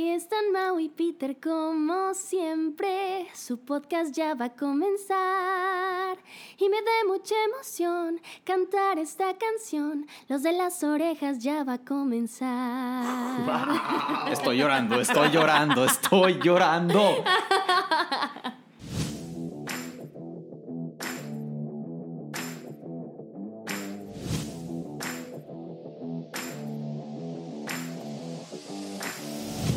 Ahí están Mau y Peter como siempre. Su podcast ya va a comenzar. Y me da mucha emoción cantar esta canción. Los de las orejas ya va a comenzar. Estoy llorando, estoy llorando, estoy llorando.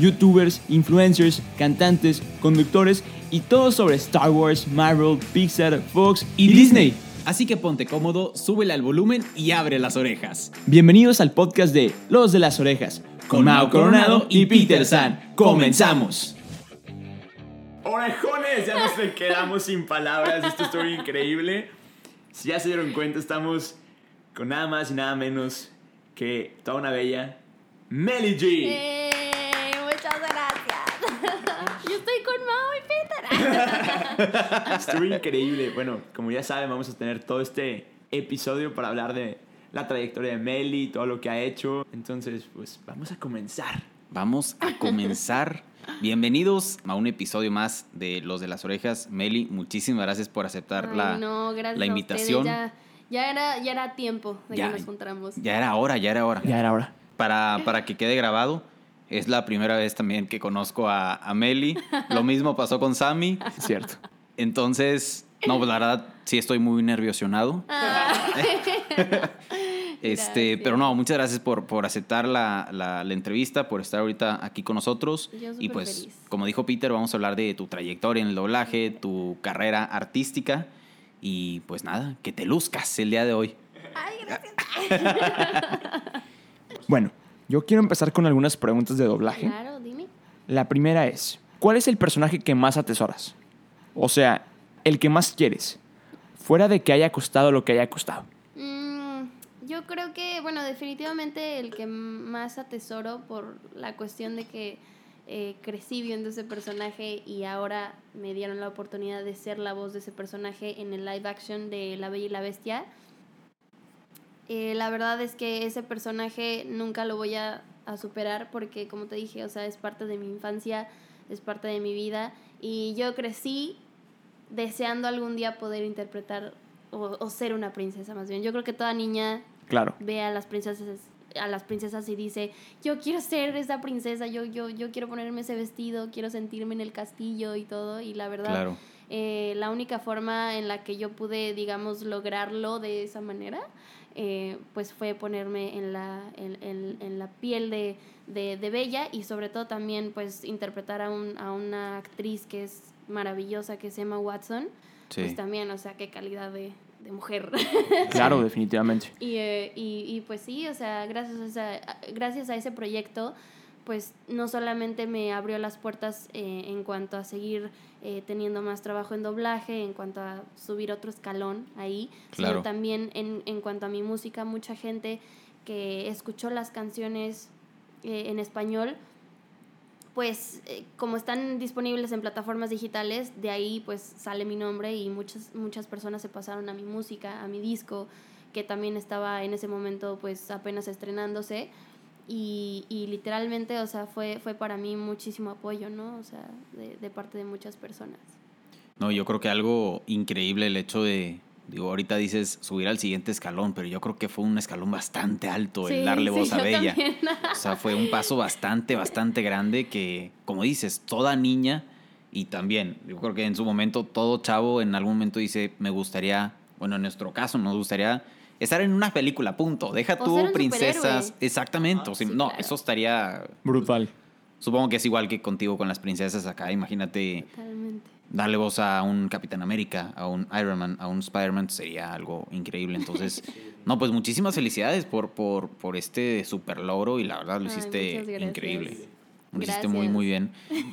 youtubers, influencers, cantantes, conductores y todo sobre Star Wars, Marvel, Pixar, Fox y, Disney. Así que ponte cómodo, súbele al volumen y abre las orejas. Bienvenidos al podcast de Los de las Orejas, con Mao Coronado y Peter San. ¡Comenzamos! Orejones, ya nos quedamos sin palabras, esto estuvo increíble. Si ya se dieron cuenta, estamos con nada más y nada menos que toda una bella Melly G. ¡Eh! Muchas gracias. Yo estoy con Mau y Peter. Estuvo increíble. Bueno, como ya saben, vamos a tener todo este episodio para hablar de la trayectoria de Meli, todo lo que ha hecho. Entonces, pues vamos a comenzar. Vamos a comenzar. Bienvenidos a un episodio más de Los de las Orejas. Meli, muchísimas gracias por aceptar Ay, la, no, gracias la invitación. Ya, ya era, ya era tiempo de Ya. que nos juntáramos. Ya era hora, ya era hora. Ya era hora. Para, para que quede grabado, es la primera vez también que conozco a, a Meli. Lo mismo pasó con Sammy. Cierto. Entonces, no, pues la verdad sí estoy muy nerviosionado. Este, Gracias. pero no, muchas gracias por, por aceptar la, la- la entrevista, por estar ahorita aquí con nosotros. Yo y pues, feliz. como dijo Peter, vamos a hablar de tu trayectoria en el doblaje, tu carrera artística. Y pues nada, que te luzcas el día de hoy. Ay, gracias. Bueno, yo quiero empezar con algunas preguntas de doblaje. Claro, dime. La primera es, ¿cuál es el personaje que más atesoras? O sea, el que más quieres, fuera de que haya costado lo que haya costado. Mm, yo creo que, bueno, definitivamente el que más atesoro por la cuestión de que eh, crecí viendo ese personaje y ahora me dieron la oportunidad de ser la voz de ese personaje en el live action de La Bella y la Bestia. Eh, la verdad es que ese personaje nunca lo voy a, a superar porque, como te dije, o sea, es parte de mi infancia, es parte de mi vida y yo crecí deseando algún día poder interpretar o, o ser una princesa más bien. Yo creo que toda niña Claro. ve a las princesas a las princesas y dice, yo quiero ser esa princesa, yo, yo, yo quiero ponerme ese vestido, quiero sentirme en el castillo y todo. Y la verdad, Claro. eh, la única forma en la que yo pude, digamos, lograrlo de esa manera, eh, pues fue ponerme en la, en, en- en la piel de, de, de Bella y sobre todo también pues interpretar a, un, a una actriz que es maravillosa, que es Emma Watson. Sí. Pues también, o sea, qué calidad de, de mujer. Claro, definitivamente. Y, eh, y, y, pues sí, o sea, gracias a, gracias a ese proyecto, pues no solamente me abrió las puertas eh, en cuanto a seguir eh, teniendo más trabajo en doblaje, en cuanto a subir otro escalón ahí, Claro. sino también en, en cuanto a mi música, mucha gente que escuchó las canciones eh, en español, pues eh, como están disponibles en plataformas digitales, de ahí pues sale mi nombre y muchas, muchas personas se pasaron a mi música, a mi disco, que también estaba en ese momento pues apenas estrenándose. Y, y literalmente, o sea, fue, fue para mí muchísimo apoyo, ¿no? O sea, de, de parte de muchas personas. No, yo creo que algo increíble el hecho de, digo, ahorita dices subir al siguiente escalón, pero yo creo que fue un escalón bastante alto el Sí, darle sí, voz a Bella. también. O sea, fue un paso bastante, bastante grande que, como dices, toda niña y también, yo creo que en su momento todo chavo en algún momento dice, me gustaría, bueno, en nuestro caso nos gustaría estar en una película, punto. Deja O tú ser un princesas. superhéroe. Exactamente. o sea, sí, no, claro. eso estaría, Brutal. supongo que es igual que contigo con las princesas acá. Imagínate Totalmente. darle voz a un Capitán América, a un Iron Man, a un Spider-Man, sería algo increíble. Entonces, no, pues muchísimas felicidades por, por, por este super logro y la verdad lo hiciste increíble. Lo hiciste muy, muy bien.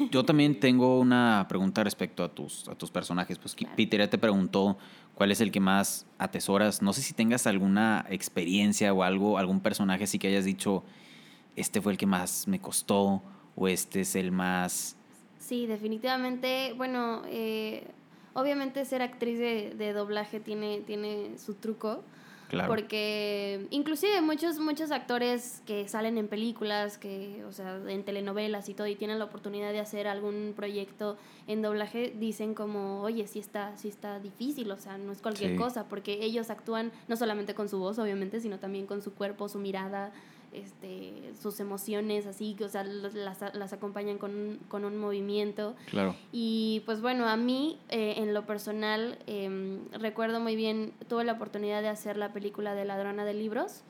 Yo también tengo una pregunta respecto a tus, a tus personajes. Pues Peter ya te preguntó cuál es el que más atesoras. No sé si tengas alguna experiencia o algo, algún personaje así que hayas dicho, este fue el que más me costó o este es el más... Sí, definitivamente. Bueno, eh, obviamente ser actriz de, de, doblaje tiene, tiene su truco. Claro. Porque inclusive muchos, muchos actores que salen en películas, que, o sea, en telenovelas y todo, y tienen la oportunidad de hacer algún proyecto en doblaje, dicen como, oye, sí está, sí está difícil, o sea, no es cualquier cosa, porque ellos actúan no solamente con su voz, obviamente, sino también con su cuerpo, su mirada, este, sus emociones, así, o sea, las, las acompañan con un, con un movimiento. Claro. Y pues bueno, a mí, eh, en lo personal, em, recuerdo muy bien, tuve la oportunidad de hacer la película de Ladrona de Libros.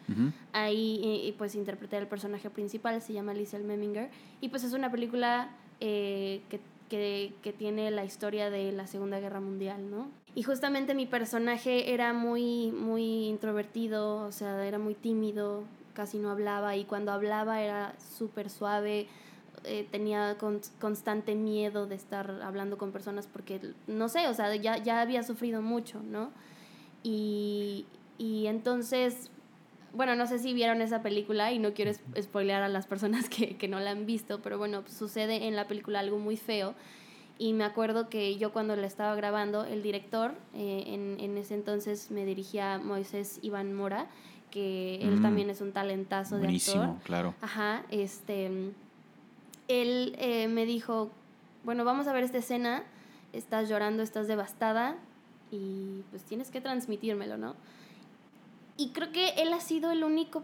Ahí, y, pues interpreté al personaje principal, se llama Liesel Meminger. Y pues es una película eh, que que, que, tiene la historia de la Segunda Guerra Mundial, ¿no? Y justamente mi personaje era muy, muy introvertido, o sea, era muy tímido, casi no hablaba y cuando hablaba era súper suave, eh, tenía constante miedo de estar hablando con personas porque, no sé, o sea, ya, ya había sufrido mucho, ¿no? Y, y entonces, bueno, no sé si vieron esa película y no quiero spoilear a las personas que, que no la han visto, pero bueno, sucede en la película algo muy feo. Y me acuerdo que yo cuando la estaba grabando, el director, eh, en, en ese entonces me dirigía a Moisés Iván Mora, que él mm. también es un talentazo de actor. claro. Ajá, este, él eh, me dijo, bueno, vamos a ver esta escena, estás llorando, estás devastada y pues tienes que transmitírmelo, ¿no? Y creo que él ha sido el único,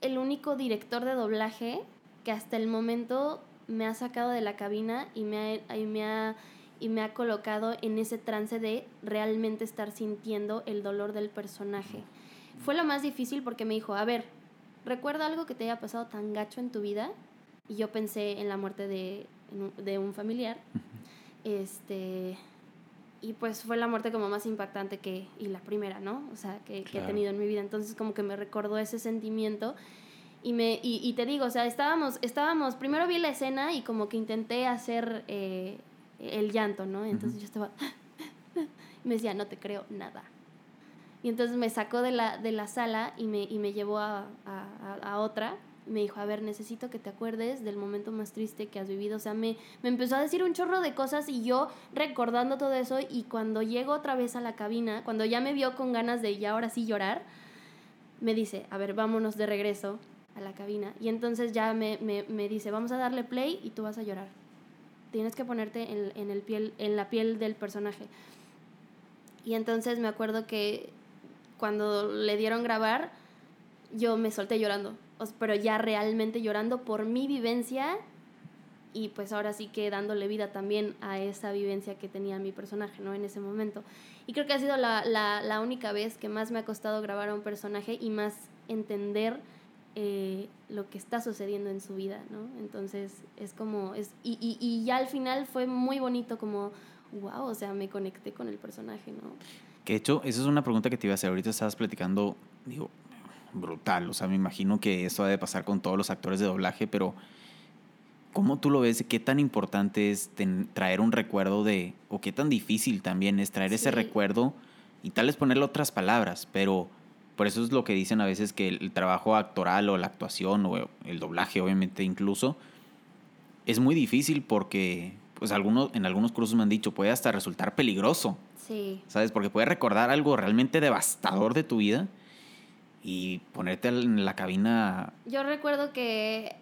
el único director de doblaje que hasta el momento me ha sacado de la cabina y me y me ha, y me ha colocado en ese trance de realmente estar sintiendo el dolor del personaje. Fue lo más difícil porque me dijo, a ver, recuerda algo que te haya pasado tan gacho en tu vida. Y yo pensé en la muerte de, de un familiar. Este, y pues fue la muerte como más impactante que, y la primera, ¿no? O sea, que, he tenido en mi vida. Entonces como que me recordó ese sentimiento. Y, me, y, te digo, o sea, estábamos, estábamos, primero vi la escena y como que intenté hacer eh, el llanto, ¿no? Entonces yo estaba, me decía, no te creo nada. Y entonces me sacó de la, de la sala y me, y me llevó a, a, a otra. Me dijo, a ver, necesito que te acuerdes del momento más triste que has vivido. O sea, me, me empezó a decir un chorro de cosas y yo recordando todo eso. Y cuando llego otra vez a la cabina, cuando ya me vio con ganas de ya ahora sí llorar, me dice, a ver, vámonos de regreso a la cabina. Y entonces ya me, me, me dice, vamos a darle play y tú vas a llorar. Tienes que ponerte en, en, el piel, en la piel del personaje. Y entonces me acuerdo que cuando le dieron grabar, yo me solté llorando, pero ya realmente llorando por mi vivencia y pues ahora sí que dándole vida también a esa vivencia que tenía mi personaje, ¿no? En ese momento. Y creo que ha sido la, la, la única vez que más me ha costado grabar a un personaje y más entender eh, lo que está sucediendo en su vida, ¿no? Entonces es como, es, y, y, y ya al final fue muy bonito como, wow, o sea, me conecté con el personaje, ¿no? Que de hecho, esa es una pregunta que te iba a hacer. Ahorita estabas platicando, digo, brutal. O sea, me imagino que esto ha de pasar con todos los actores de doblaje, pero ¿cómo tú lo ves? ¿Qué tan importante es traer un recuerdo de, o qué tan difícil también es traer ese recuerdo y tal vez ponerle otras palabras, pero por eso es lo que dicen a veces que el, trabajo actoral o la actuación o el doblaje, obviamente incluso, es muy difícil porque, pues algunos, en algunos cursos me han dicho, puede hasta resultar peligroso. Sí. ¿Sabes? Porque puedes recordar algo realmente devastador de tu vida y ponerte en la cabina. Yo recuerdo que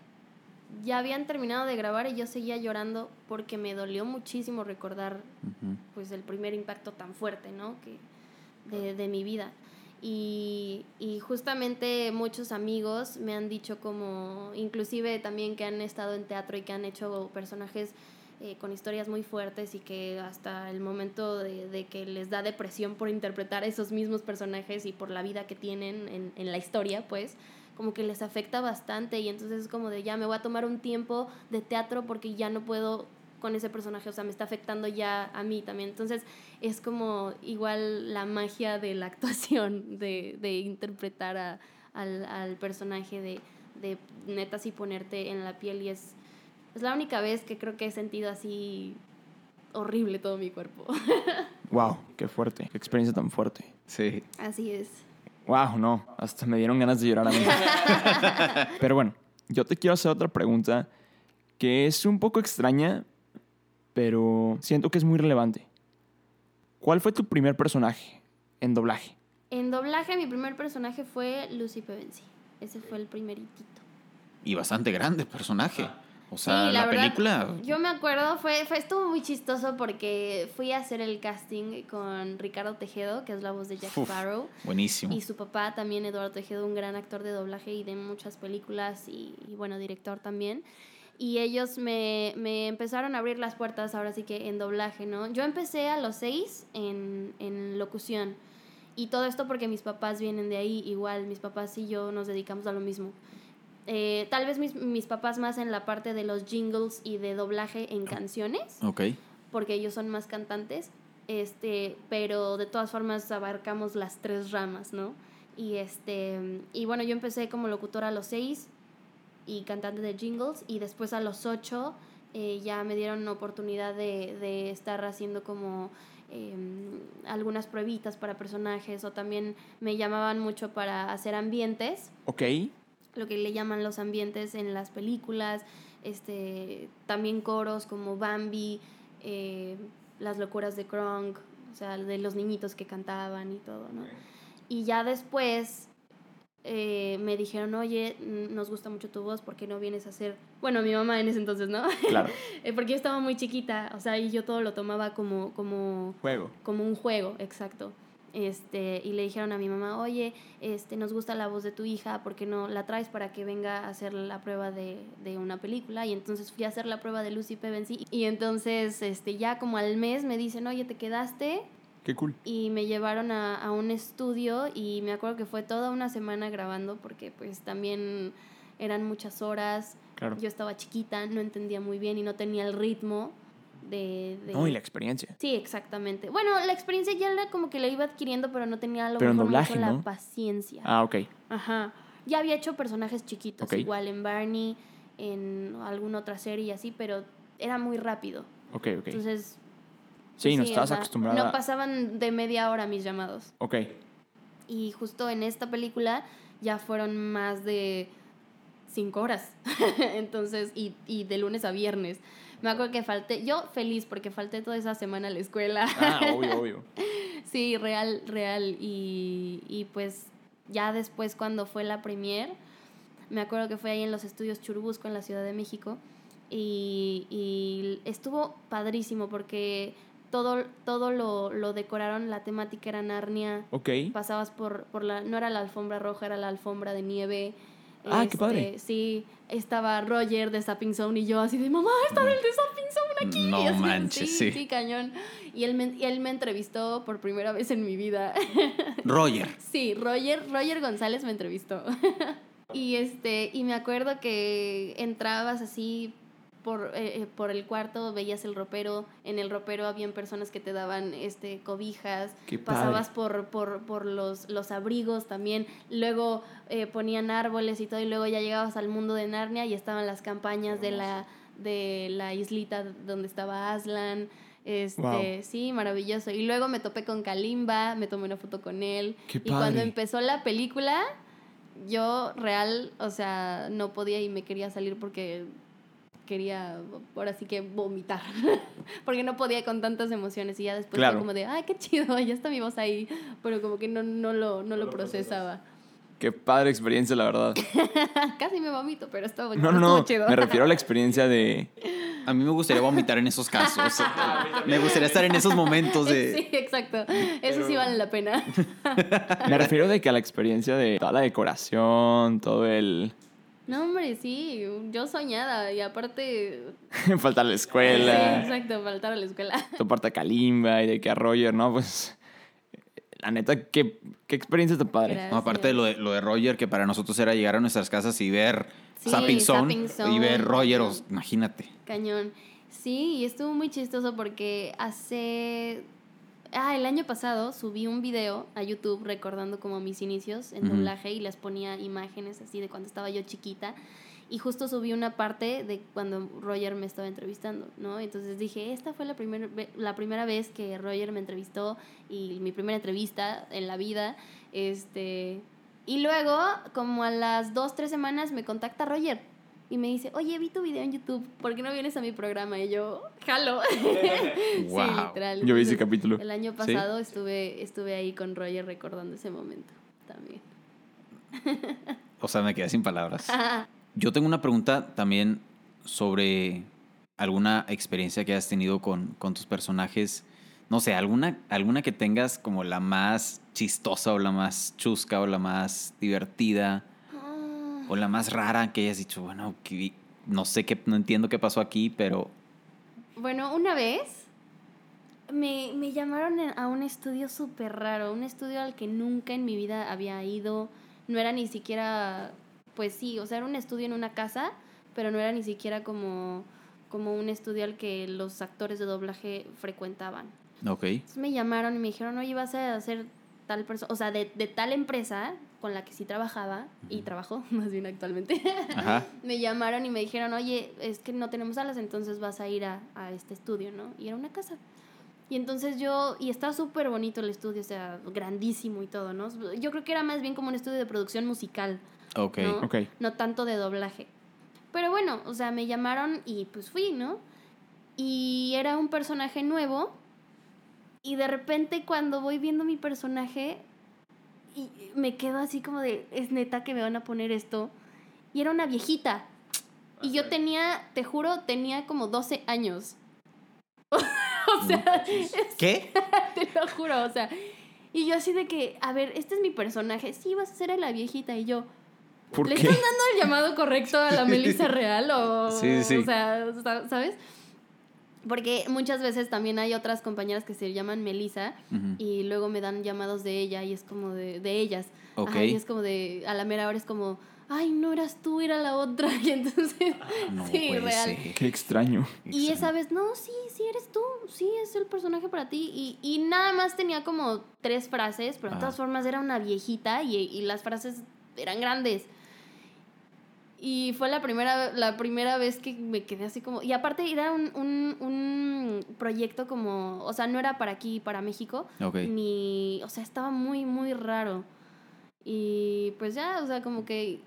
ya habían terminado de grabar y yo seguía llorando porque me dolió muchísimo recordar pues el primer impacto tan fuerte, ¿no? Que de, de mi vida. Y, y, justamente muchos amigos me han dicho como, inclusive también que han estado en teatro y que han hecho personajes eh, con historias muy fuertes y que hasta el momento de, de, que les da depresión por interpretar esos mismos personajes y por la vida que tienen en, en la historia, pues como que les afecta bastante y entonces es como de ya me voy a tomar un tiempo de teatro porque ya no puedo con ese personaje, o sea, me está afectando ya a mí también. Entonces es como igual la magia de la actuación, de, de interpretar a, al, al, personaje, de, de neta sí ponerte en la piel y es Es la única vez que creo que he sentido así horrible todo mi cuerpo. Wow, qué fuerte, qué experiencia tan fuerte. Sí. así es. Wow, no, hasta me dieron ganas de llorar a mí. Pero bueno, yo te quiero hacer otra pregunta que es un poco extraña, pero siento que es muy relevante. ¿Cuál fue tu primer personaje en doblaje? En doblaje mi primer personaje fue Lucy Pevensi. Ese fue el primeritito. Y bastante grande personaje. O sea, Sí, la, verdad, película. Yo me acuerdo, fue, fue, estuvo muy chistoso porque fui a hacer el casting con Ricardo Tejedo, que es la voz de Jack Uf. Sparrow. Buenísimo. Y su papá también, Eduardo Tejedo, un gran actor de doblaje y de muchas películas y, y, bueno, director también. Y ellos me, me empezaron a abrir las puertas ahora sí que en doblaje, ¿no? Yo empecé a los seis en, en locución. Y todo esto porque mis papás vienen de ahí, igual mis papás y yo nos dedicamos a lo mismo. Eh, tal vez mis, mis papás más en la parte de los jingles y de doblaje en canciones Ok. porque ellos son más cantantes, este, pero de todas formas abarcamos las tres ramas, ¿no? Y este, y bueno, yo empecé como locutora a los seis y cantante de jingles, y después a los ocho eh, ya me dieron oportunidad de, de estar haciendo como eh, algunas pruebitas para personajes, o también me llamaban mucho para hacer ambientes Ok, lo que le llaman los ambientes en las películas, este, también coros como Bambi, eh, Las locuras de Kronk, o sea, de los niñitos que cantaban y todo, ¿no? Y ya después eh, me dijeron, oye, nos gusta mucho tu voz, ¿por qué no vienes a hacer? Bueno, mi mamá en ese entonces, ¿no? claro. Eh, Porque yo estaba muy chiquita, o sea, y yo todo lo tomaba como, como Juego. como un juego, exacto. Este, y le dijeron a mi mamá, oye, este, nos gusta la voz de tu hija, ¿por qué no la traes para que venga a hacer la prueba de, de una película? Y entonces fui a hacer la prueba de Lucy Pevensi. Y entonces, este, ya como al mes me dicen, oye, te quedaste. Qué cool. Y me llevaron a, a un estudio y me acuerdo que fue toda una semana grabando porque pues también eran muchas horas. Claro. Yo estaba chiquita, no entendía muy bien y no tenía el ritmo de... de No, y la experiencia. Sí, exactamente. Bueno, la experiencia ya era como que la iba adquiriendo, pero no tenía lo Pero en doblaje, ¿no? la paciencia. Ah, ok. Ajá. Ya había hecho personajes chiquitos, Ok. igual en Barney, en alguna otra serie y así, pero era muy rápido. Ok, ok. Entonces. sí, no o estabas sea, acostumbrada. No pasaban de media hora mis llamados. Ok. Y justo en esta película ya fueron más de cinco horas. Entonces, y, y de lunes a viernes. Me acuerdo que falté, yo feliz porque falté toda esa semana a la escuela. Ah, obvio, obvio. Sí, real, real. Y, y pues ya después cuando fue la premier, me acuerdo que fue ahí en los estudios Churubusco en la Ciudad de México. Y, y estuvo padrísimo porque todo, todo lo, lo decoraron, la temática era Narnia. Ok. Pasabas por, por la, no era la alfombra roja, era la alfombra de nieve. Ah, qué padre. Sí, estaba Roger de Zapping Zone y yo así de, mamá, está del de Zapping Zone aquí. No así, manches, sí. sí. Sí, cañón. Y él, me, y él me entrevistó por primera vez en mi vida. Roger. Sí, Roger, Roger González me entrevistó. y este, y me acuerdo que entrabas así por, eh, eh, por el cuarto, veías el ropero, en el ropero habían personas que te daban este cobijas, Qué pasabas por, por, por los, los abrigos también, luego eh, ponían árboles y todo, y luego ya llegabas al mundo de Narnia y estaban las campañas de la, de la islita donde estaba Aslan. Este, Wow. sí, maravilloso. Y luego me topé con Kalimba, me tomé una foto con él. Qué y cuando empezó la película, yo real, o sea, no podía y me quería salir porque quería, ahora sí que vomitar. porque no podía con tantas emociones. Y ya después Claro. fue como de, ay, qué chido, ya está mi voz ahí. Pero como que no, no, lo, no lo procesaba. Qué padre experiencia, la verdad. Casi me vomito, pero estuvo, No, no, no. chido. Me refiero a la experiencia de. A mí me gustaría vomitar en esos casos. me gustaría estar en esos momentos de. Sí, exacto. Eso sí vale la pena. Me refiero de que a la experiencia de toda la decoración, todo el. No, hombre, sí, yo soñada y aparte... faltar a la Sí, escuela, exacto, faltar a la escuela. toparte a Kalimba y de que a Roger, ¿no? Pues. La neta, qué, qué experiencia tan padre. No, aparte de lo, de lo de Roger, que para nosotros era llegar a nuestras casas y ver Sí, Zapping Zone, y ver Roger, os- imagínate. Cañón. Sí, y estuvo muy chistoso porque hace... Ah, el año pasado subí un video a YouTube recordando como mis inicios en doblaje y les ponía imágenes así de cuando estaba yo chiquita. y justo subí una parte de cuando Roger me estaba entrevistando, ¿no? Entonces dije, esta fue la, primer, la primera vez que Roger me entrevistó y mi primera entrevista en la vida, este... Y luego, como a las dos, tres semanas, me contacta Roger y me dice, oye, vi tu video en YouTube, ¿por qué no vienes a mi programa? Y yo, jalo. sí, Wow. literal. Yo vi ese capítulo. El año Sí. pasado estuve, estuve ahí con Roger recordando ese momento también. O sea, me quedé sin palabras. Yo tengo una pregunta también sobre alguna experiencia que has tenido con, con tus personajes. No sé, alguna, alguna que tengas como la más chistosa o la más chusca o la más divertida. O la más rara que hayas dicho, bueno, que, no sé qué, no entiendo qué pasó aquí, pero Bueno, una vez me, me llamaron a un estudio súper raro, un estudio al que nunca en mi vida había ido. No era ni siquiera, pues sí, o sea, era un estudio en una casa, pero no era ni siquiera como, como un estudio al que los actores de doblaje frecuentaban. ok. Entonces me llamaron y me dijeron, oye, vas a hacer tal persona, o sea, de, de tal empresa con la que sí trabajaba y trabajo, más bien actualmente. Ajá. me llamaron y me dijeron, oye, es que no tenemos salas, entonces vas a ir a, a este estudio, ¿no? Y era una casa. Y entonces yo, y estaba súper bonito el estudio, o sea, grandísimo y todo, ¿no? Yo creo que era más bien como un estudio de producción musical, Ok. ¿no? Ok. No tanto de doblaje. Pero bueno, o sea, me llamaron y pues fui, ¿no? Y era un personaje nuevo. Y de repente cuando voy viendo mi personaje, y me quedo así como de, es neta que me van a poner esto. Y era una viejita. Y yo tenía, te juro, tenía como 12 años. o sea, es- ¿Qué? te lo juro, o sea. Y yo así de que, a ver, este es mi personaje. Sí, vas a ser a la viejita. Y yo, ¿Por ¿Le qué? están dando el llamado correcto a la Melissa real o, Sí, sí. o sea, sa- ¿sabes? Porque muchas veces también hay otras compañeras que se llaman Melissa y luego me dan llamados de ella y es como de, de ellas. Ok. Ajá, y es como de, a la mera hora es como, ay, no eras tú, era la otra. Y entonces, No sí, puede real. ser. Qué extraño. Y esa vez, no, sí, sí eres tú, sí es el personaje para ti. Y, y nada más tenía como tres frases, pero de Ah. todas formas era una viejita y, y las frases eran grandes. Y fue la primera, la primera vez que me quedé así como... Y aparte era un, un, un proyecto como... O sea, no era para aquí, para México. Ok. Ni... O sea, estaba muy, muy raro. Y pues ya, o sea, como que...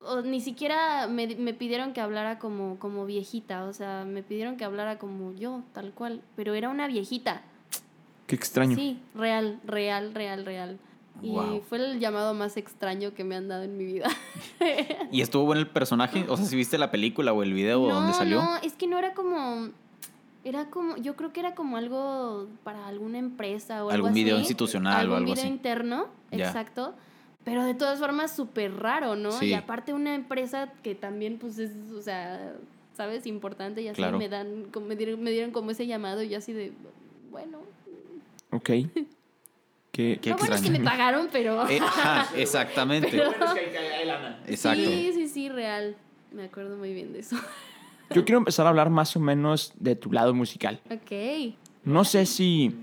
o ni siquiera me, me pidieron que hablara como, como viejita. O sea, me pidieron que hablara como yo, tal cual. Pero era una viejita. Qué extraño. Sí, real, real, real, real. Y Wow. fue el llamado más extraño que me han dado en mi vida. ¿Y estuvo bueno el personaje? O sea, si viste la película o el video o no, dónde salió. no, es que no era como... Era como, yo creo que era como algo para alguna empresa o algo Algún video institucional o Algún algo video así. interno, Ya. exacto. Pero de todas formas súper raro, ¿no? Sí. Y aparte una empresa que también pues es, o sea, ¿sabes? Importante y así Claro. me dan, me dieron, me dieron como ese llamado y yo así de, bueno. Ok. Qué, Qué Lo bueno es que me pagaron, pero... Eh, exactamente. Pero- Exacto. Sí, sí, sí, real. Me acuerdo muy bien de eso. Yo quiero empezar a hablar más o menos de tu lado musical. ok. No sé si.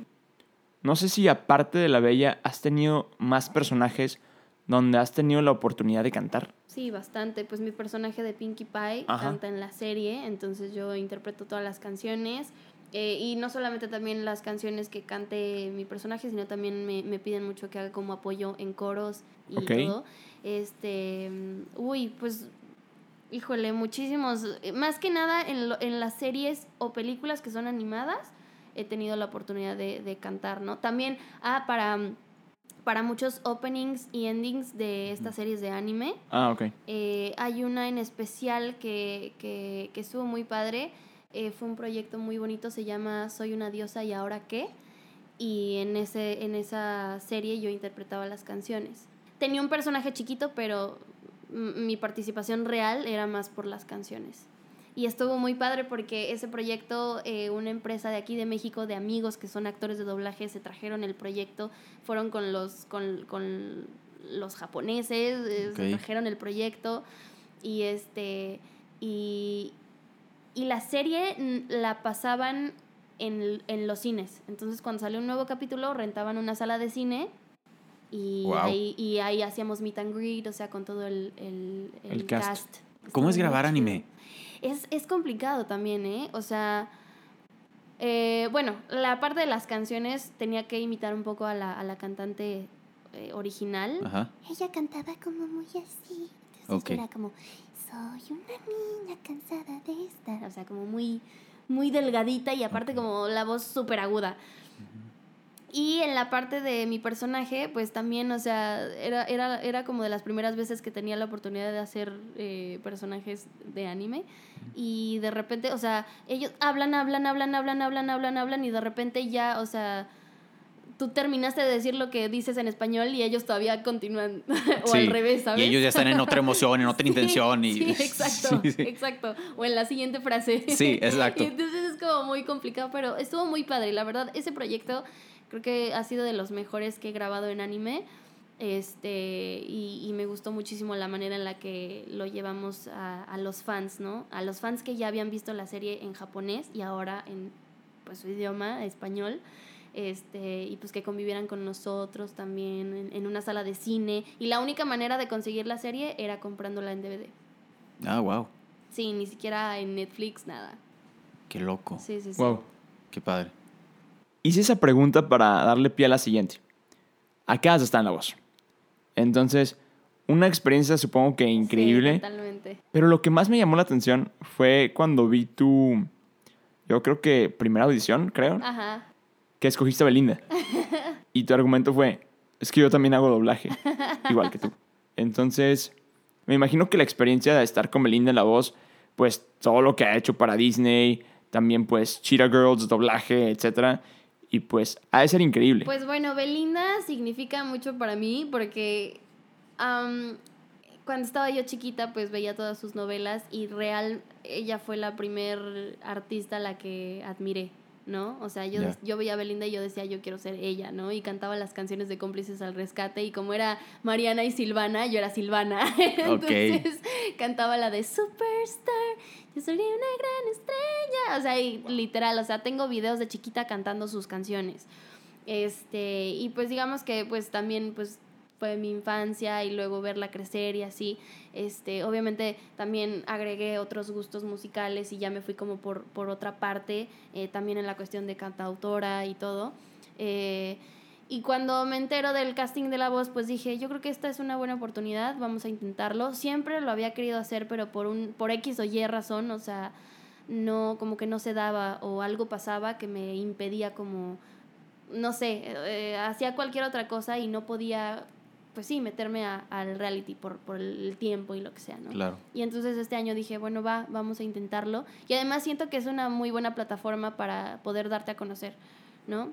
No sé si aparte de la Bella has tenido más personajes donde has tenido la oportunidad de cantar. Sí, bastante. Pues mi personaje de Pinkie Pie Ajá. canta en la serie, entonces yo interpreto todas las canciones. Eh, y no solamente también las canciones que cante mi personaje, sino también me, me piden mucho que haga como apoyo en coros y todo. Este, mm, uy, pues, híjole, muchísimos. eh, Más que nada en, lo- en las series o películas que son animadas, he tenido la oportunidad de, de cantar, ¿no? También, ah, para, mm, para muchos openings y endings de estas series de anime. Ah, ok. Eh, hay una en especial que, que, que estuvo muy padre. Eh, fue un proyecto muy bonito, se llama Soy una diosa y ahora qué. Y en, ese, en esa serie yo interpretaba las canciones. Tenía un personaje chiquito, pero mi participación real era más por las canciones. Y estuvo muy padre porque ese proyecto, eh, una empresa de aquí de México, de amigos que son actores de doblaje, se trajeron el proyecto, fueron con los, con, con los japoneses, eh, se trajeron el proyecto y este y, y la serie la pasaban en, en los cines. Entonces cuando salió un nuevo capítulo rentaban una sala de cine y, Wow. ahí, y ahí hacíamos meet and greet, o sea, con todo el, el, El cast. cast. ¿Cómo es grabar anime? Es, es complicado también, ¿eh? O sea, eh, bueno, la parte de las canciones tenía que imitar un poco a la, a la cantante eh, original. Ajá. Ella cantaba como muy así. Entonces era como, soy una niña cansada de estar. O sea, como muy, muy delgadita y aparte como la voz súper aguda. Y en la parte de mi personaje, pues también, o sea, era, era, era como de las primeras veces que tenía la oportunidad de hacer eh, personajes de anime. Y de repente, o sea, ellos hablan, hablan, hablan, hablan, hablan, hablan, hablan, y de repente ya, o sea, tú terminaste de decir lo que dices en español y ellos todavía continúan, o Sí. al revés, ¿sabes? Y ellos ya están en otra emoción, en otra Sí, intención. Y... Sí, exacto, Sí, exacto. O en la siguiente frase. Sí, exacto. Y entonces es como muy complicado, pero estuvo muy padre. La verdad, ese proyecto creo que ha sido de los mejores que he grabado en anime. Este, y, y me gustó muchísimo la manera en la que lo llevamos a, a los fans, ¿no? A los fans que ya habían visto la serie en japonés y ahora en pues, su idioma español. Este, y pues que convivieran con nosotros también en, en una sala de cine. Y la única manera de conseguir la serie era comprándola en DVD. Ah, wow. Sí, ni siquiera en Netflix, nada. Qué loco. Sí, sí, sí. Wow. Qué padre. Hice esa pregunta para darle pie a la siguiente. Acá está en la voz. Entonces, una experiencia supongo que increíble. Sí, totalmente. Pero lo que más me llamó la atención fue cuando vi tu, yo creo que primera audición, creo, Ajá. Que escogiste a Belinda. Y tu argumento fue, es que yo también hago doblaje, igual que tú. Entonces, me imagino que la experiencia de estar con Belinda en la voz, pues todo lo que ha hecho para Disney, también pues Cheetah Girls, doblaje, etcétera, y pues ha de ser increíble. Pues bueno, Belinda significa mucho para mí porque cuando estaba yo chiquita pues veía todas sus novelas y real ella fue la primer artista a la que admiré, ¿no? O sea, yo, yo veía a Belinda y yo decía yo quiero ser ella, ¿no? Y cantaba las canciones de cómplices al rescate y como era Mariana y Silvana, yo era Silvana. Entonces cantaba la de Superstar, yo sería una gran estrella. O sea, y literal, o sea, tengo videos de chiquita cantando sus canciones. Este, y pues digamos que pues también pues fue mi infancia y luego verla crecer y así. Este, obviamente también agregué otros gustos musicales y ya me fui como por, por otra parte, eh, también en la cuestión de cantautora y todo. Eh, y cuando me entero del casting de la voz, pues dije, yo creo que esta es una buena oportunidad, vamos a intentarlo. Siempre lo había querido hacer, pero por un por X o Y razón, o sea, no como que no se daba o algo pasaba que me impedía como no sé, eh, hacía cualquier otra cosa y no podía pues sí, meterme a- al reality por, por el tiempo y lo que sea, ¿no? Claro. Y entonces este año dije, bueno, va, vamos a intentarlo. Y además siento que es una muy buena plataforma para poder darte a conocer, ¿no?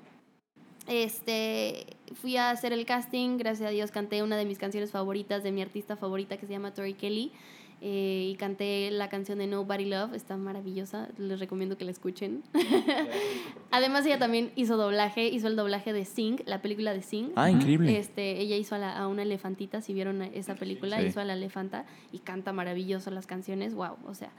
Este, fui a hacer el casting, gracias a Dios canté una de mis canciones favoritas de mi artista favorita que se llama Tori Kelly. Eh, y canté la canción de Nobody Love, está maravillosa, les recomiendo que la escuchen. Además ella también hizo doblaje, hizo el doblaje de Sing, la película de Sing. Ah, increíble. Este, ella hizo a, la- a una elefantita, si vieron esa película, Sí. hizo a la elefanta y canta maravilloso las canciones, wow, o sea,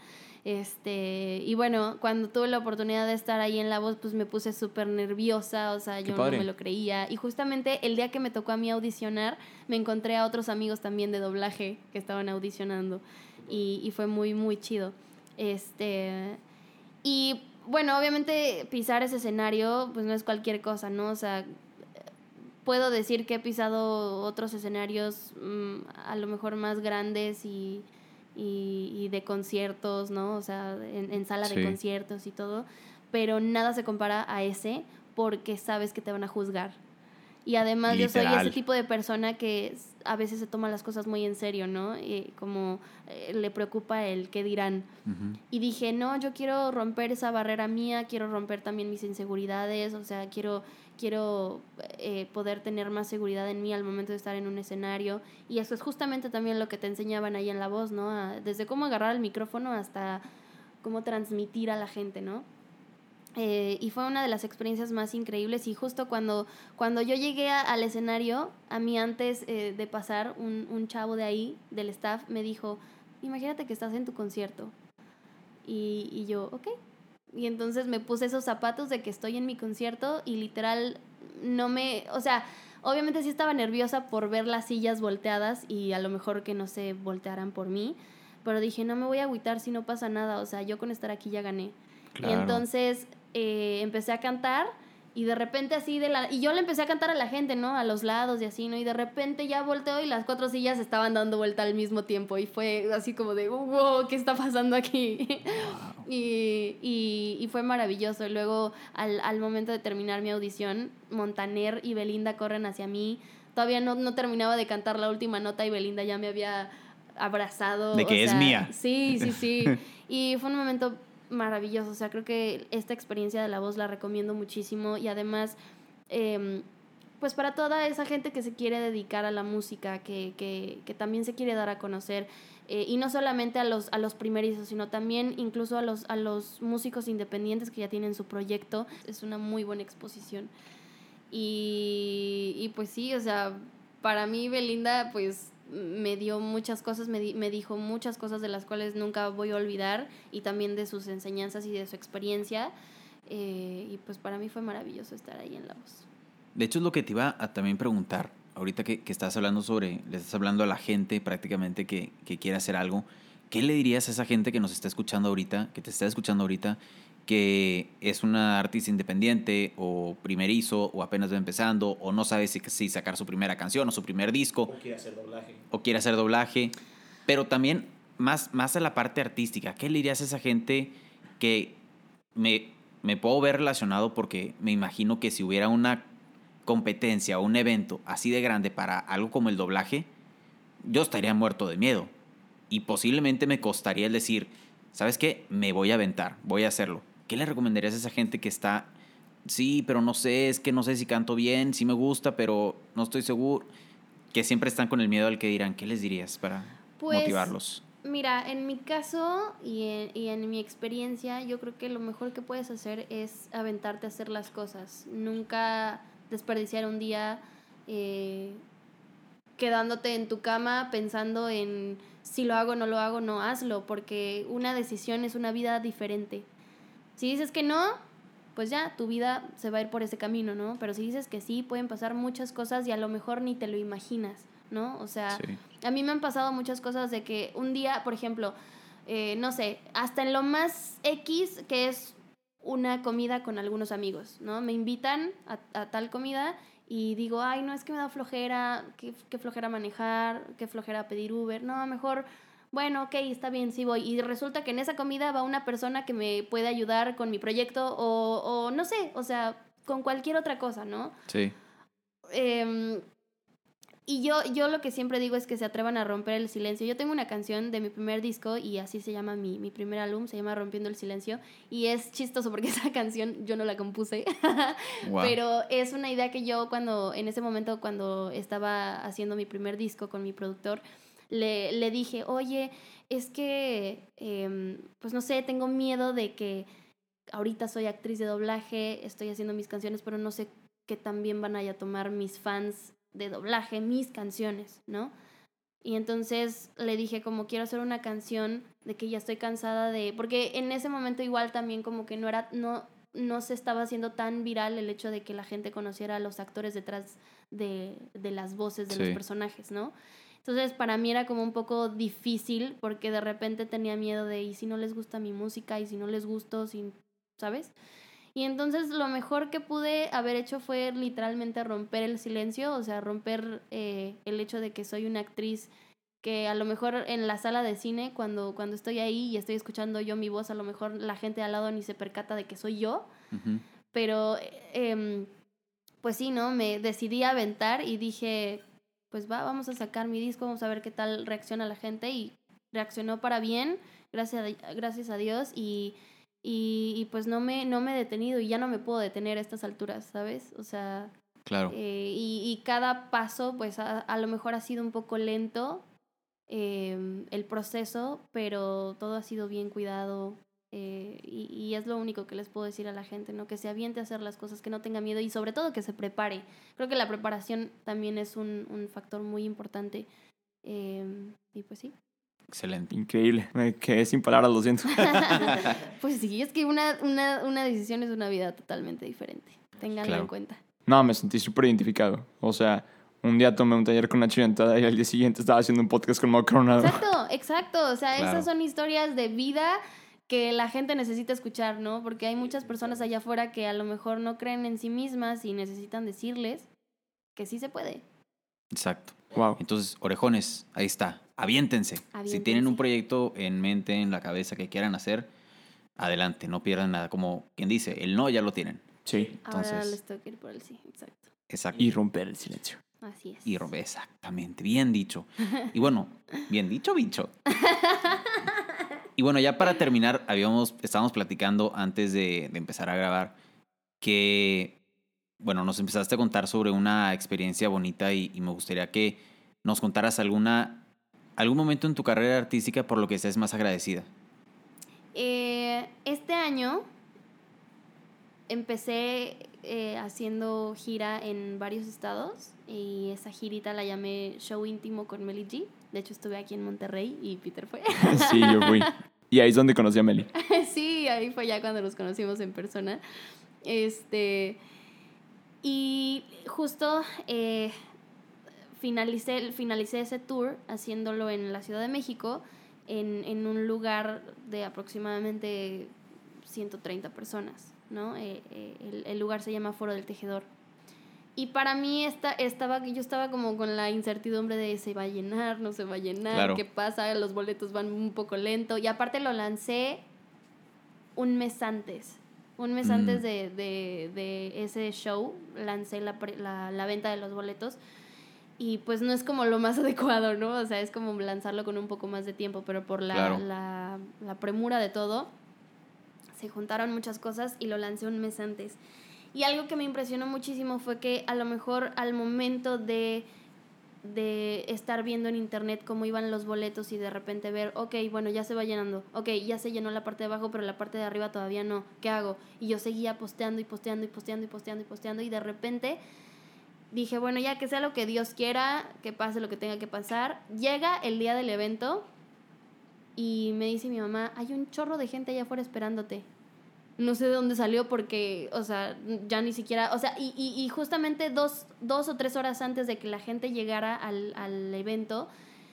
este, y bueno, cuando tuve la oportunidad de estar ahí en la voz, pues me puse súper nerviosa, o sea, yo no me lo creía, y justamente el día que me tocó a mí audicionar, me encontré a otros amigos también de doblaje que estaban audicionando, y, y fue muy, muy chido, este, y bueno, obviamente pisar ese escenario, pues no es cualquier cosa, ¿no? O sea, puedo decir que he pisado otros escenarios mm, a lo mejor más grandes y, y, y de conciertos, ¿no? O sea, en, en sala Sí. de conciertos y todo, pero nada se compara a ese porque sabes que te van a juzgar. Y además yo soy Literal. ese tipo de persona que a veces se toma las cosas muy en serio, ¿no? Y como eh, le preocupa el qué dirán. Y dije, no, yo quiero romper esa barrera mía, quiero romper también mis inseguridades, o sea, quiero, quiero eh, poder tener más seguridad en mí al momento de estar en un escenario. Y eso es justamente también lo que te enseñaban ahí en la voz, ¿no? A- desde cómo agarrar el micrófono hasta cómo transmitir a la gente, ¿no? Eh, y fue una de las experiencias más increíbles y justo cuando, cuando yo llegué a- al escenario, a mí antes eh, de pasar, un, un chavo de ahí, del staff, me dijo, imagínate que estás en tu concierto. Y, y yo, ok. Y entonces me puse esos zapatos de que estoy en mi concierto y literal no me, o sea, obviamente sí estaba nerviosa por ver las sillas volteadas y a lo mejor que no se voltearan por mí, pero dije, no me voy a agüitar si no pasa nada, o sea, yo con estar aquí ya gané. Y Claro. entonces eh, empecé a cantar y de repente así de la... Y yo le empecé a cantar a la gente, ¿no? A los lados y así, ¿no? Y de repente ya volteo y las cuatro sillas estaban dando vuelta al mismo tiempo y fue así como de, wow, ¿qué está pasando aquí? y, y, y fue maravilloso. Luego al, al momento de terminar mi audición, Montaner y Belinda corren hacia mí. Todavía no, no terminaba de cantar la última nota y Belinda ya me había abrazado. De o que es sea, mía. Sí, sí, sí. y fue un momento maravilloso. O sea, creo que esta experiencia de la voz la recomiendo muchísimo. Y además, em, pues para toda esa gente que se quiere dedicar a la música, que, que, que también se quiere dar a conocer. eh, y no solamente a los, a los primerizos, sino también incluso a los, a los músicos independientes que ya tienen su proyecto. Es una muy buena exposición. Y, y pues sí, o sea, para mí Belinda pues me dio muchas cosas, me, di- me dijo muchas cosas de las cuales nunca voy a olvidar y también de sus enseñanzas y de su experiencia. eh, y pues para mí fue maravilloso estar ahí en La Voz. De hecho, es lo que te iba a también preguntar. Ahorita que, que estás hablando sobre, le estás hablando a la gente prácticamente que, que quiere hacer algo. ¿Qué le dirías a esa gente que nos está escuchando ahorita, que te está escuchando ahorita, que es una artista independiente o primerizo o apenas va empezando o no sabe si, si sacar su primera canción o su primer disco O quiere hacer doblaje. o quiere hacer doblaje, pero también más, más a la parte artística. ¿Qué le dirías a esa gente que me, me puedo ver relacionado porque me imagino que si hubiera una competencia o un evento así de grande para algo como el doblaje, yo estaría muerto de miedo. Y posiblemente me costaría el decir, ¿sabes qué? Me voy a aventar, voy a hacerlo. ¿Qué le recomendarías a esa gente que está, sí, pero no sé, es que no sé si canto bien, sí me gusta, pero no estoy seguro? Que siempre están con el miedo al que dirán. ¿Qué les dirías para Pues, motivarlos? Mira, en mi caso y en, y en mi experiencia, yo creo que lo mejor que puedes hacer es aventarte a hacer las cosas. Nunca desperdiciar un día eh, quedándote en tu cama pensando en si lo hago o no lo hago, no hazlo, porque una decisión es una vida diferente. Si dices que no, pues ya, tu vida se va a ir por ese camino, ¿no? Pero si dices que sí, pueden pasar muchas cosas y a lo mejor ni te lo imaginas, ¿no? O sea, Sí. a mí me han pasado muchas cosas de que un día, por ejemplo, eh, no sé, hasta en lo más X, que es una comida con algunos amigos, ¿no? Me invitan a, a tal comida y digo, ay, no, es que me da flojera, qué, qué flojera manejar, qué flojera pedir Uber, no, mejor, bueno, ok, está bien, sí voy. Y resulta que en esa comida va una persona que me puede ayudar con mi proyecto o, o no sé, o sea, con cualquier otra cosa, ¿no? Sí. Em, y yo, yo lo que siempre digo es que se atrevan a romper el silencio. Yo tengo una canción de mi primer disco y así se llama mi, mi primer álbum, se llama Rompiendo el Silencio. Y es chistoso porque esa canción yo no la compuse, Wow. pero es una idea que yo cuando, en ese momento cuando estaba haciendo mi primer disco con mi productor, le, le dije, oye, es que, em, pues no sé, tengo miedo de que ahorita soy actriz de doblaje, estoy haciendo mis canciones, pero no sé que también van a tomar mis fans de doblaje, mis canciones, ¿no? Y entonces le dije como quiero hacer una canción de que ya estoy cansada de porque en ese momento igual también como que no era no no se estaba haciendo tan viral el hecho de que la gente conociera a los actores detrás de, de las voces de Sí. los personajes, ¿no? Entonces para mí era como un poco difícil porque de repente tenía miedo de y si no les gusta mi música y si no les gusto, si, ¿sabes? Y entonces lo mejor que pude haber hecho fue literalmente romper el silencio, o sea, romper eh, el hecho de que soy una actriz que a lo mejor en la sala de cine, cuando, cuando estoy ahí y estoy escuchando yo mi voz, a lo mejor la gente al lado ni se percata de que soy yo, pero em, pues sí, ¿no? Me decidí a aventar y dije, pues va, vamos a sacar mi disco, vamos a ver qué tal reacciona la gente y reaccionó para bien, gracias a, gracias a Dios. Y, y, y, pues no me, no me he detenido y ya no me puedo detener a estas alturas, ¿sabes? O sea, Claro. eh, y, y cada paso pues a, a lo mejor ha sido un poco lento eh, el proceso, pero todo ha sido bien cuidado. eh, y, y es lo único que les puedo decir a la gente, ¿no? Que se aviente a hacer las cosas, que no tenga miedo y sobre todo que se prepare. Creo que la preparación también es un, un factor muy importante. eh, y pues sí. Excelente. Increíble. Me quedé sin palabras, lo siento. pues sí, es que una, una, una decisión es una vida totalmente diferente. Ténganlo Claro. en cuenta. No, me sentí súper identificado. O sea, Un día tomé un taller con Nacho Yentada y al día siguiente estaba haciendo un podcast con Mau Coronado. Exacto, exacto. O sea, Claro. esas son historias de vida que la gente necesita escuchar, ¿no? Porque hay muchas personas allá afuera que a lo mejor no creen en sí mismas y necesitan decirles que sí se puede. Exacto. Wow. Entonces, orejones, ahí está. Aviéntense. Si tienen un proyecto en mente, en la cabeza que quieran hacer, adelante, no pierdan nada. Como quien dice, el no ya lo tienen. Sí. Ahora Entonces- les tengo que ir por el sí, exacto. Exacto. Y romper el silencio. Así es. Y rompe, exactamente, bien dicho. Y bueno, bien dicho, bicho. Y bueno, ya para terminar, habíamos, estábamos platicando antes de, de empezar a grabar que, bueno, nos empezaste a contar sobre una experiencia bonita y, y me gustaría que nos contaras alguna, algún momento en tu carrera artística por lo que estés más agradecida. Eh, este año empecé eh, haciendo gira en varios estados y esa girita la llamé Show Íntimo con Meli G. De hecho, estuve aquí en Monterrey y Peter fue. Sí, yo fui. Y ahí es donde conocí a Meli. sí, ahí fue ya cuando nos conocimos en persona. Este. Y justo eh, finalicé, finalicé ese tour haciéndolo en la Ciudad de México, en, en un lugar de aproximadamente 130 personas, ¿no? Eh, eh, el, el lugar se llama Foro del Tejedor. Y para mí esta, estaba, yo estaba como con la incertidumbre de se va a llenar, no se va a llenar, Claro. qué pasa, los boletos van un poco lento. Y aparte lo lancé un mes antes. Un mes Mm. antes de, de, de ese show lancé la, la, la venta de los boletos. Y pues no es como lo más adecuado, ¿no? O sea, es como lanzarlo con un poco más de tiempo, pero por la, Claro. la, la premura de todo, se juntaron muchas cosas y lo lancé un mes antes. Y algo que me impresionó muchísimo fue que a lo mejor al momento de, de estar viendo en internet cómo iban los boletos y de repente ver, ok, bueno, ya se va llenando, ok, ya se llenó la parte de abajo, pero la parte de arriba todavía no, ¿qué hago? Y yo seguía posteando y posteando y posteando y posteando y posteando y de repente dije, bueno, ya que sea lo que Dios quiera, que pase lo que tenga que pasar. Llega el día del evento y me dice mi mamá, hay un chorro de gente allá afuera esperándote. No sé de dónde salió porque, o sea, ya ni siquiera, o sea, y, y, y justamente dos, dos o tres horas antes de que la gente llegara al, al evento,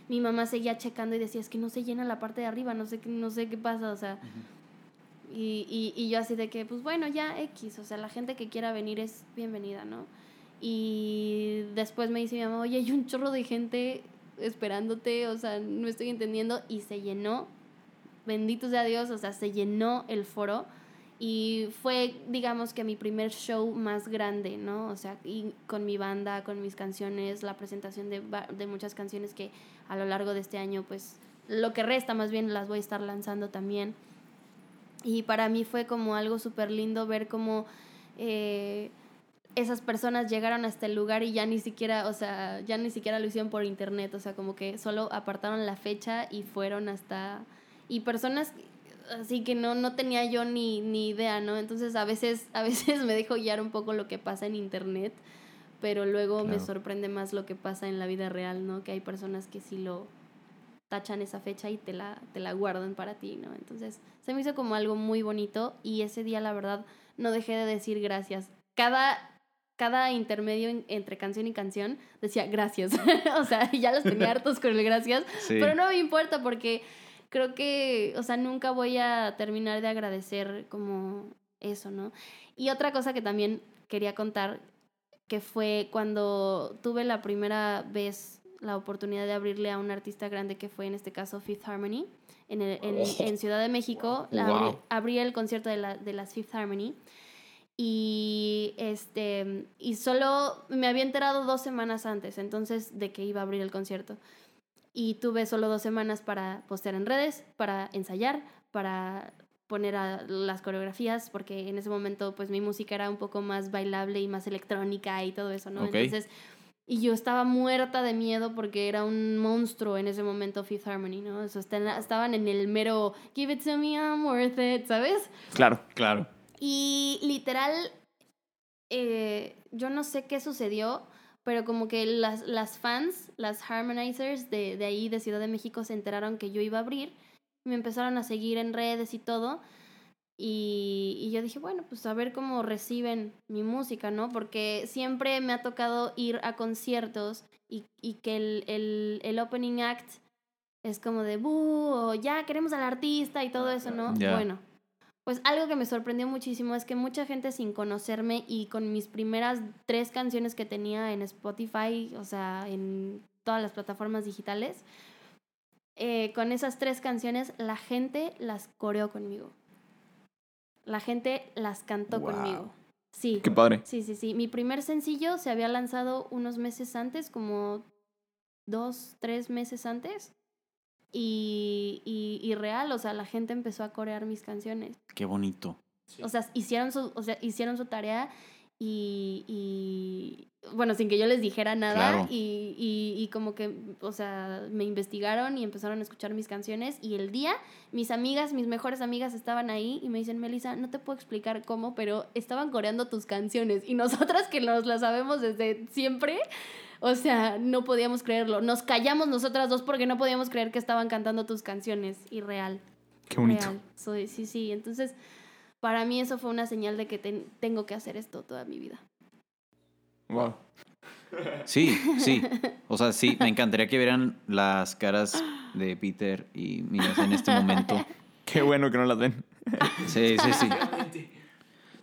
mi mamá seguía checando y decía, es que no se llena la parte de arriba, no sé, qué- no sé qué pasa, o sea, y, y, y yo así de que, pues bueno, ya X, o sea, la gente que quiera venir es bienvenida, ¿no? Y después me dice mi mamá, oye, hay un chorro de gente esperándote, o sea, no estoy entendiendo, y se llenó, bendito sea Dios, o sea, se llenó el foro. Y fue, digamos que mi primer show más grande, ¿no? O sea, y con mi banda, con mis canciones, la presentación de, de muchas canciones que a lo largo de este año, pues, lo que resta más bien las voy a estar lanzando también. Y para mí fue como algo súper lindo ver cómo eh, esas personas llegaron hasta el lugar y ya ni siquiera, o sea, ya ni siquiera lo hicieron por internet, o sea, como que solo apartaron la fecha y fueron hasta... Y personas así que no, no tenía yo ni, ni idea, ¿no? Entonces a veces, a veces me dejo guiar un poco lo que pasa en internet, pero luego me sorprende más lo que pasa en la vida real, ¿no? Que hay personas que sí lo tachan esa fecha y te la, te la guardan para ti, ¿no? Entonces se me hizo como algo muy bonito y ese día la verdad no dejé de decir gracias. Cada, cada intermedio en- entre canción y canción decía gracias. o sea, ya los tenía hartos con el gracias, Sí. pero no me importa porque creo que, o sea, nunca voy a terminar de agradecer como eso, ¿no? Y otra cosa que también quería contar, que fue cuando tuve la primera vez la oportunidad de abrirle a un artista grande que fue en este caso Fifth Harmony, en, el- en, en Ciudad de México, la abrí, Wow. abrí el concierto de, la, de las Fifth Harmony. Y este y solo me había enterado dos semanas antes, entonces, de que iba a abrir el concierto y tuve solo dos semanas para postear en redes, para ensayar, para poner a las coreografías, porque en ese momento pues mi música era un poco más bailable y más electrónica y todo eso, ¿no? Ok. Entonces, y yo estaba muerta de miedo porque era un monstruo en ese momento Fifth Harmony, ¿no? Eso, estaban en el mero Give it to me, I'm worth it, ¿sabes? Claro. Claro. Y literal, eh, yo no sé qué sucedió, pero como que las, las fans, las harmonizers de, de ahí, de Ciudad de México, se enteraron que yo iba a abrir. Me empezaron a seguir en redes y todo. Y, y yo dije, bueno, pues a ver cómo reciben mi música, ¿no? Porque siempre me ha tocado ir a conciertos y, y que el, el, el opening act es como de, "Bu", o ya queremos al artista y todo eso, ¿no? Bueno, pues algo que me sorprendió muchísimo es que mucha gente sin conocerme y con mis primeras tres canciones que tenía en Spotify, o sea, en todas las plataformas digitales, eh, con esas tres canciones la gente las coreó conmigo. La gente las cantó Wow. conmigo. Sí. Qué padre. Sí, sí, sí. Mi primer sencillo se había lanzado unos meses antes, como dos, tres meses antes. Y, y, y real, o sea, la gente empezó a corear mis canciones. Qué bonito. O sea, hicieron su, o sea, hicieron su tarea y, y bueno, sin que yo les dijera nada Claro. y, y, y como que, o sea, me investigaron y empezaron a escuchar mis canciones y el día mis amigas, mis mejores amigas estaban ahí y me dicen, Melissa, no te puedo explicar cómo, pero estaban coreando tus canciones y nosotras que nos las sabemos desde siempre, o sea, no podíamos creerlo. Nos callamos nosotras dos porque no podíamos creer que estaban cantando tus canciones y real. Qué bonito. Real. Soy, sí, sí. Entonces, para mí eso fue una señal de que ten- tengo que hacer esto toda mi vida. Wow. Sí, sí. O sea, sí, me encantaría que vieran las caras de Peter y mías en este momento. Qué bueno que no las ven. Sí, sí, sí.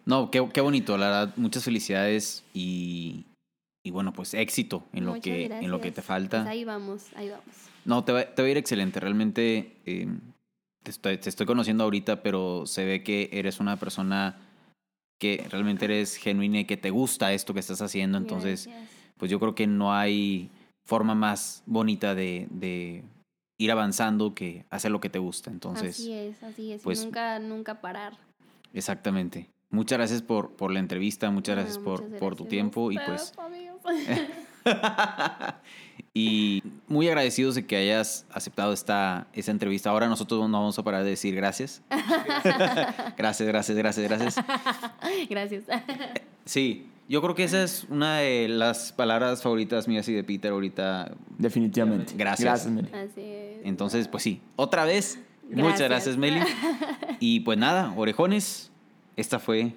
No, qué, qué bonito, la verdad. Muchas felicidades y, y bueno, pues éxito en lo, que, en lo que te gracias. falta. Pues ahí vamos, ahí vamos. No, te va, te va a ir excelente. Realmente eh, te, estoy, te estoy conociendo ahorita, pero se ve que eres una persona que realmente eres genuina y que te gusta esto que estás haciendo. Entonces, Gracias. pues yo creo que no hay forma más bonita de, de ir avanzando que hacer lo que te gusta. Entonces, así es, así es. pues- nunca, nunca parar. exactamente. Muchas gracias por, por la entrevista, muchas gracias por, muchas por tu gracias tiempo y pues. y muy agradecidos de que hayas aceptado esta, esta entrevista. Ahora nosotros no vamos a parar de decir gracias. gracias, gracias, gracias, gracias. Gracias. Sí, yo creo que esa es una de las palabras favoritas mías y de Peter ahorita. Definitivamente. Gracias. Gracias, Meli. Así es. Entonces, pues sí, otra vez, muchas gracias, Gracias. Meli. Y pues nada, orejones, esta fue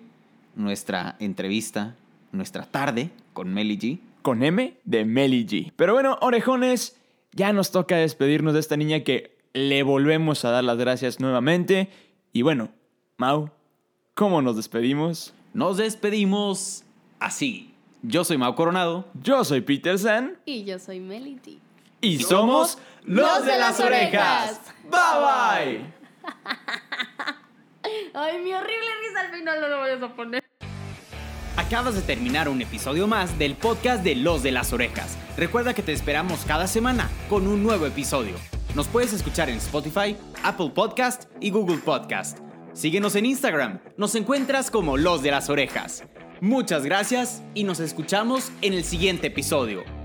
nuestra entrevista, nuestra tarde con Meli G. Con M de Meli G. Pero bueno, orejones, ya nos toca despedirnos de esta niña que le volvemos a dar las gracias nuevamente. Y bueno, Mau, ¿cómo nos despedimos? Nos despedimos así. Yo soy Mau Coronado. Yo soy Peter San Y yo soy Melody. y somos los de las orejas. Bye bye. Ay, mi horrible risa al final no lo vayas a poner. Acabas de terminar un episodio más del podcast de Los de las Orejas. Recuerda que te esperamos cada semana con un nuevo episodio. Nos puedes escuchar en Spotify, Apple Podcast y Google Podcast. Síguenos en Instagram, nos encuentras como Los de las Orejas. Muchas gracias y nos escuchamos en el siguiente episodio.